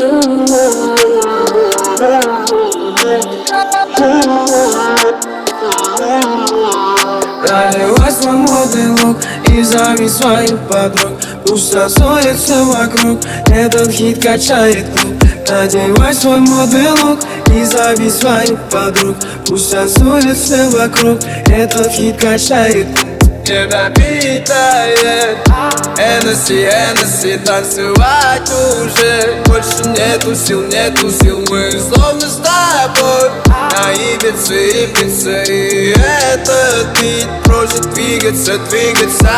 Надевай свой модный лук и зови своих подруг. Пусть рассорится вокруг, этот хит качает клуб Надевай свой модный лук и зови своих подруг. Пусть рассорится вокруг, этот хит качает клуб Тебя питает. Энеси, Энеси, танцевать уже. Больше нету сил, нету сил. Мы словно с тобой. На Ибице, Ибице И этот бит просит двигаться, двигаться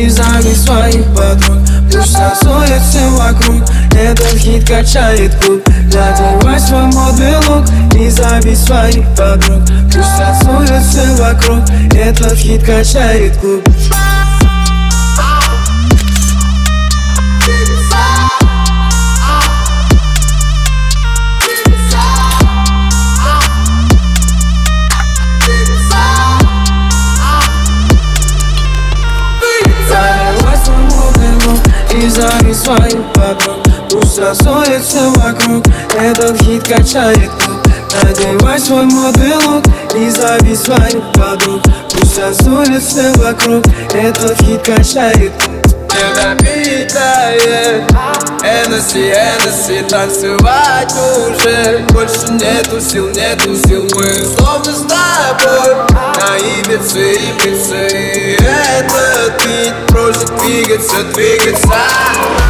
и зови своих подруг. Пусть танцуется вокруг, этот хит качает клуб Надевай свой модный лук и зови своих подруг. Пусть танцуется вокруг, этот хит качает клуб зови своих подруг Пусть рассорится вокруг, этот хит качает клуб Надевай свой модный лук и зови своих подруг. Пусть рассорится вокруг, этот хит качает клуб Тебя питает Энеси, Энеси, танцевать уже. Больше нету сил, нету сил Мы словно с тобой. На Ибице, Ибице двигаться, двигаться